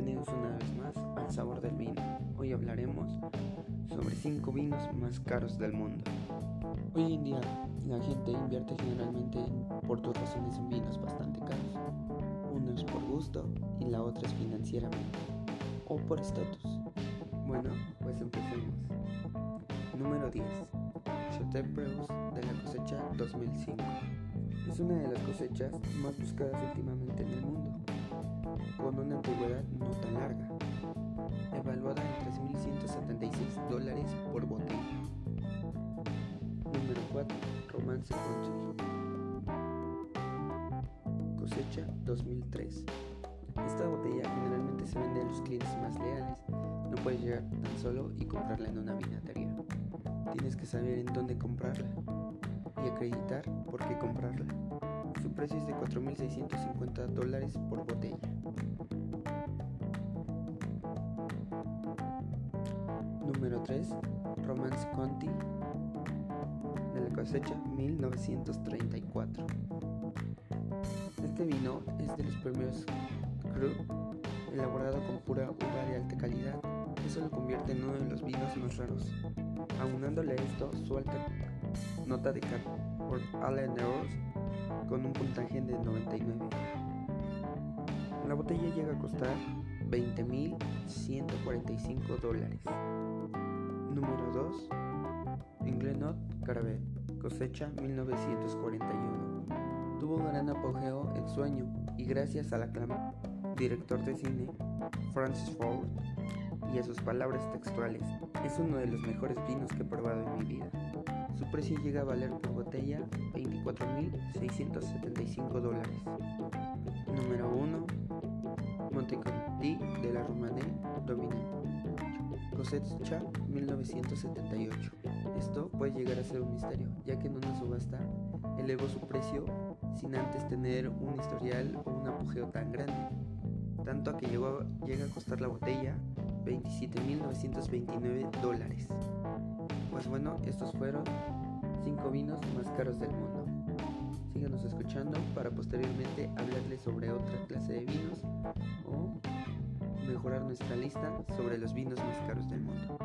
Bienvenidos una vez más al Sabor del Vino. Hoy hablaremos sobre 5 vinos más caros del mundo. Hoy en día la gente invierte generalmente por dos razones en vinos bastante caros. Uno es por gusto y la otra es financieramente o por estatus. Bueno, pues empecemos. Número 10. Chateau Preus de la cosecha 2005. Es una de las cosechas más buscadas últimamente en el mundo con una antigüedad no tan larga, evaluada en 3.176 dólares por botella. Número 4. Romance Country. Cosecha 2003. Esta botella generalmente se vende a los clientes más leales. No puedes llegar tan solo y comprarla en una vinatería. Tienes que saber en dónde comprarla y acreditar por qué comprarla. Su precio es de 4.650 dólares por botella. Número 3. Romance Conti de la cosecha 1934. Este vino es de los primeros cru elaborado con pura uva de alta calidad. Eso lo convierte en uno de los vinos más raros. Aunándole esto, su alta nota de Allen con un puntaje de 99. La botella llega a costar 20.145 dólares. Número 2. Inglenot Caravé, cosecha 1941. Tuvo un gran apogeo en sueño y gracias al aclamado director de cine Francis Ford y a sus palabras textuales, es uno de los mejores vinos que he probado en mi vida. Su precio llega a valer por botella 24.675 dólares. Número 1. Monteconti de la Romanée Domine. Cosecha 1978. Esto puede llegar a ser un misterio, ya que en una subasta elevó su precio sin antes tener un historial o un apogeo tan grande, tanto a que llegó, llega a costar la botella 27.929 dólares. Pues bueno, estos fueron 5 vinos más caros del mundo. Síganos escuchando para posteriormente hablarles sobre otra clase de vinos o mejorar nuestra lista sobre los vinos más caros del mundo.